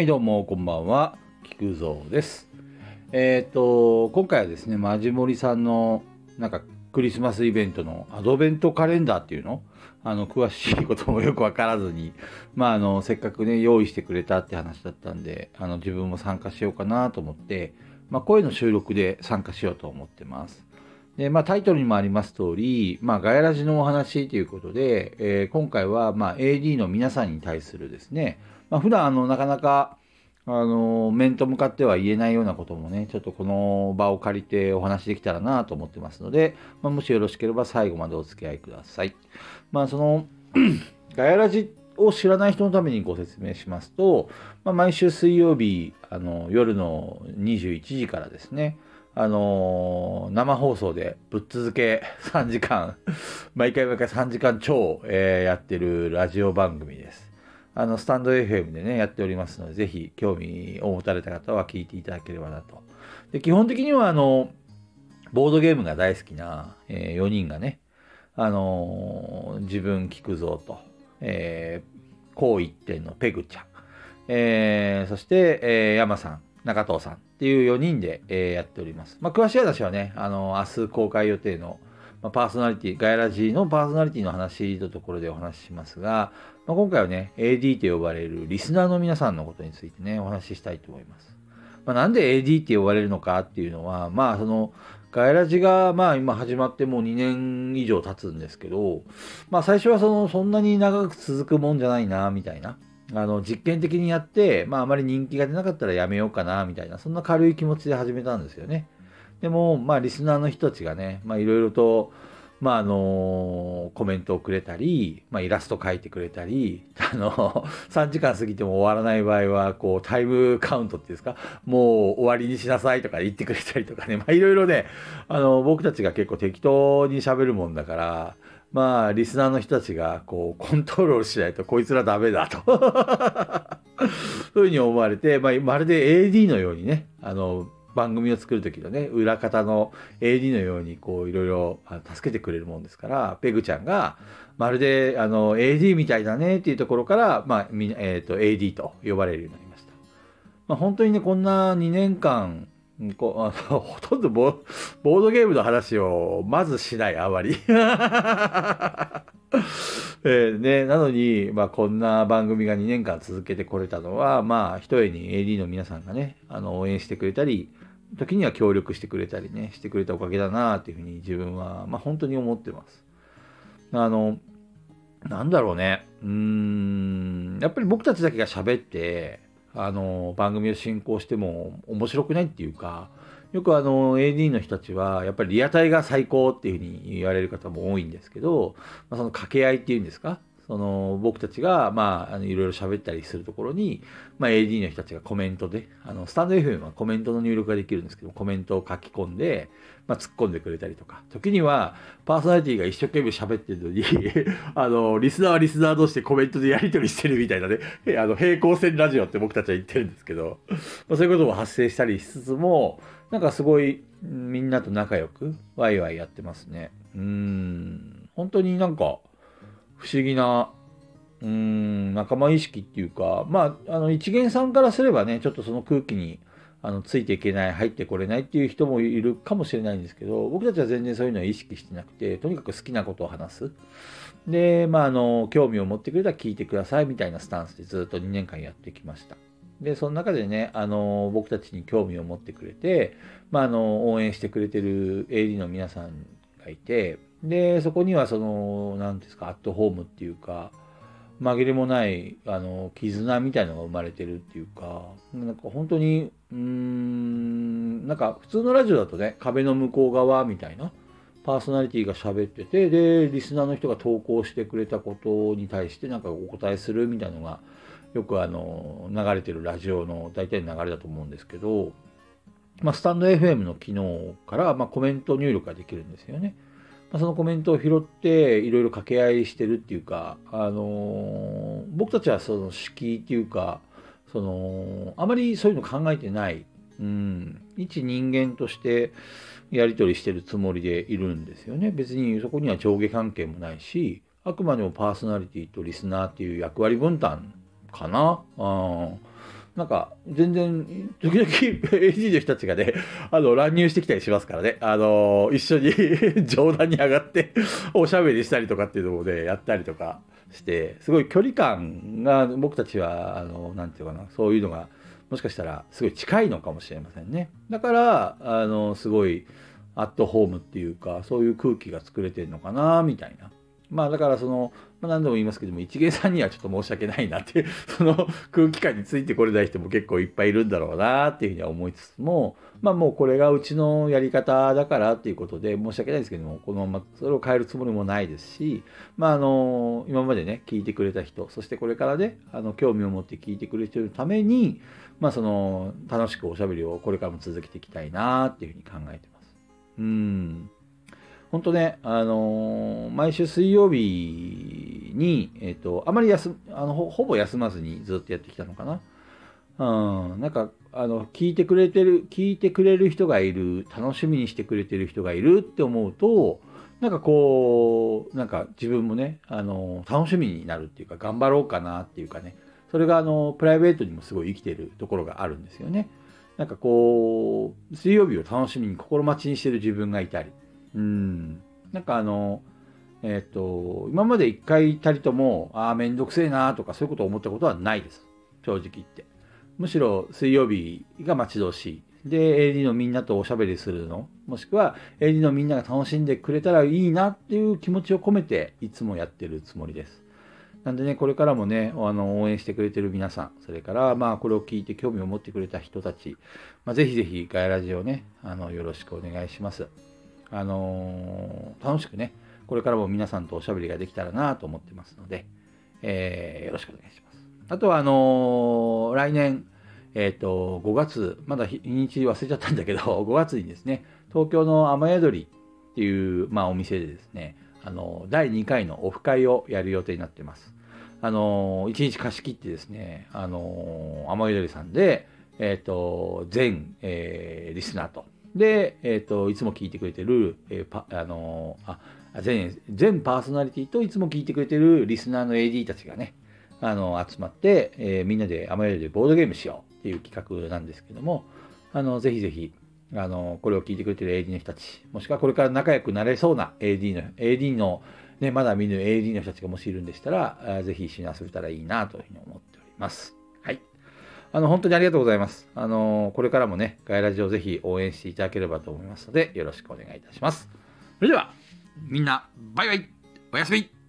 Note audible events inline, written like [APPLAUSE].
はい、どうも、こんばんは。菊蔵です。えっ、と、今回はですね、マジモリさんの、なんか、クリスマスイベントのアドベントカレンダーっていうの？あの、詳しいこともよくわからずに、まあ、あの、せっかくね、用意してくれたって話だったんで、あの、自分も参加しようかなと思って、まあ、声の収録で参加しようと思ってます。で、まあ、タイトルにもあります通り、まあ、ガヤラジのお話ということで、えー今回は、ま、AD の皆さんに対するですね、まあ、普段、あの、なかなか、あの、面と向かっては言えないようなこともね、ちょっとこの場を借りてお話できたらなと思ってますので、まあ、もしよろしければ最後までお付き合いください。まあ、その、[CLEARS THROAT] ガヤラジを知らない人のためにご説明しますと、まあ、毎週水曜日、あの、夜の21時からですね、あの生放送でぶっ続け3時間、[LAUGHS] 毎回毎回3時間超、えーやってるラジオ番組です。あの、スタンド FM でね、やっておりますので、ぜひ興味を持たれた方は聞いていただければなと。で、基本的には、あの、ボードゲームが大好きな、え4人がね、あのー自分聞くぞと、えー、こう一点のペグちゃん、えーそして、えー山さん、中藤さんっていう4人で、えーやっております。まあ、詳しい話はね、あの明日公開予定の、まあ、パーソナリティ、ガヤラジーのパーソナリティの話のところでお話ししますが、まあ、今回はね、AD と呼ばれるリスナーの皆さんのことについてね、お話ししたいと思います。まあ、なんで AD って呼ばれるのかっていうのは、まあ、その、ガヤラジが、まあ、今始まってもう2年以上経つんですけど、まあ、最初はその、そんなに長く続くもんじゃないな、みたいな。あの、実験的にやって、まあ、あまり人気が出なかったらやめようかな、みたいな、そんな軽い気持ちで始めたんですよね。でも、まあ、リスナーの人たちがね、まあ、いろいろと、まあ、あのコメントをくれたり、まあ、イラスト描いてくれたり、[LAUGHS] あの、3時間過ぎても終わらない場合は、こう、タイムカウントっていうんですか、もう終わりにしなさいとか言ってくれたりとかね、[LAUGHS] まあ、いろいろね、あの、僕たちが結構適当に喋るもんだから、まあ、リスナーの人たちが、こう、コントロールしないと、こいつらダメだと。[LAUGHS] そういうふうに思われて、まあ、まるで AD のようにね、あの、番組を作る時のね、裏方の AD のように、こう、いろいろ助けてくれるもんですから、ペグちゃんが、まるで、あの、AD みたいだねっていうところから、まあ、えっ、と、AD と呼ばれるようになりました。まあ、本当にね、こんな2年間、こあの [LAUGHS] ほとんどボボードゲームの話をまずしない、あまり。[LAUGHS] えーね、なのに、まあ、こんな番組が2年間続けてこれたのは、まあ、ひとえに AD の皆さんがね、あの応援してくれたり、時には協力してくれたりね、してくれたおかげだなっていうふうに自分は、まあ、本当に思ってます。あの、なんだろうね、うーん、やっぱり僕たちだけが喋って、あの、番組を進行しても面白くないっていうか、よくあの AD の人たちはやっぱりリアタイが最高っていうふうに言われる方も多いんですけど、まあ、その掛け合いっていうんですかその僕たちがまああのいろいろ喋ったりするところに、まあ、AD の人たちがコメントであのスタンド FM はコメントの入力ができるんですけどコメントを書き込んで、まあ、突っ込んでくれたりとか。時にはパーソナリティが一生懸命喋ってるのに [LAUGHS] あのリスナーはリスナー同士でコメントでやり取りしてるみたいなね。あの平行線ラジオって僕たちは言ってるんですけど、まあ、そういうことも発生したりしつつもなんかすごいみんなと仲良くワイワイやってますね。うん。本当になんか不思議なうーん仲間意識っていうかまああの一元さんからすればねちょっとその空気にあのついていけない入ってこれないっていう人もいるかもしれないんですけど僕たちは全然そういうのは意識してなくてとにかく好きなことを話す。でまああの興味を持ってくれたら聞いてくださいみたいなスタンスでずっと2年間やってきました。でその中でねあの僕たちに興味を持ってくれて、まあ、あの応援してくれてる AD の皆さんがいてでそこにはその何ですかアットホームっていうか紛れもないあの絆みたいのが生まれてるっていうかなんか本当にうーんなんか普通のラジオだとね壁の向こう側みたいなパーソナリティが喋っててでリスナーの人が投稿してくれたことに対してなんかお答えするみたいのがよくあの流れてるラジオの大体の流れだと思うんですけど、まあ、スタンド FM の機能から、まあ、コメント入力ができるんですよね。まあ、そのコメントを拾っていろいろ掛け合いしてるっていうか、あのー僕たちはその敷居っていうかそのあまりそういうの考えてない、うん、一人間としてやり取りしてるつもりでいるんですよね。別にそこには上下関係もないしあくまでもパーソナリティとリスナーっていう役割分担かな。うん。なんか、全然、時々 [LAUGHS] AD の人たちがね、あの、乱入してきたりしますからね、あの、一緒に [LAUGHS] 冗談に上がっておしゃべりしたりとかっていうのをね、やったりとかして、すごい距離感が僕たちは、あの、なんていうかな、そういうのが、もしかしたらすごい近いのかもしれませんね。だから、あの、すごい、アットホームっていうか、そういう空気が作れてるのかな、みたいな。まあだからその、まあ、何度も言いますけども、一芸さんにはちょっと申し訳ないなっていう [LAUGHS] その空気感についてこれない人も結構いっぱいいるんだろうなっていうふうには思いつつも、まあもうこれがうちのやり方だからっていうことで申し訳ないですけども、このままそれを変えるつもりもないですし、まああの、今までね、聞いてくれた人、そしてこれからね、あの、興味を持って聞いてくれてるために、まあその、楽しくおしゃべりをこれからも続けていきたいなっていうふうに考えてます。うん。本当ね、あのー、毎週水曜日に、えっ、ー、と、あまり休あのほ、ほぼ休まずにずっとやってきたのかな。うん、なんか、あの、聞いてくれてる、聞いてくれる人がいる、楽しみにしてくれてる人がいるって思うと、なんかこう、なんか自分もね、あの、楽しみになるっていうか、頑張ろうかなっていうかね、それがあの、プライベートにもすごい生きてるところがあるんですよね。なんかこう、水曜日を楽しみに心待ちにしてる自分がいたり、うん。なんかあの、えっ、ー、と、今まで一回たりとも、ああ、めんどくせえなとかそういうことを思ったことはないです。正直言って。むしろ水曜日が待ち遠しい。で、AD のみんなとおしゃべりするの。もしくは AD のみんなが楽しんでくれたらいいなっていう気持ちを込めていつもやってるつもりです。なんでね、これからもね、あの、応援してくれてる皆さん、それから、まあ、これを聞いて興味を持ってくれた人たち、まあ、ぜひぜひガイラジオね、あの、よろしくお願いします。あのー、楽しくね、これからも皆さんとおしゃべりができたらなと思ってますので、えー、よろしくお願いします。あとは、あのー、来年、えっ、と、5月、まだ日にち忘れちゃったんだけど、[LAUGHS] 5月にですね、東京の雨宿りっていう、まあ、お店でですね、あの、第2回のオフ会をやる予定になってます。あの、1日貸し切ってですね、あの、雨宿りさんで、えっ、と、全、え、リスナーと、で、えっ、ー、と、いつも聞いてくれてる、えー、あのー、あ全、全パーソナリティといつも聞いてくれてるリスナーの AD たちがね、あの、集まって、えー、みんなで雨宿りでボードゲームしようっていう企画なんですけども、あの、ぜひぜひ、あの、これを聞いてくれてる AD の人たち、もしくはこれから仲良くなれそうな AD の、AD の、ね、まだ見ぬ AD の人たちがもしいるんでしたら、ぜひ一緒に遊べたらいいなというふうに思っております。あの、本当にありがとうございます。あの、これからもね、ガイラジオぜひ応援していただければと思いますので、よろしくお願いいたします。それでは、みんな、バイバイおやすみ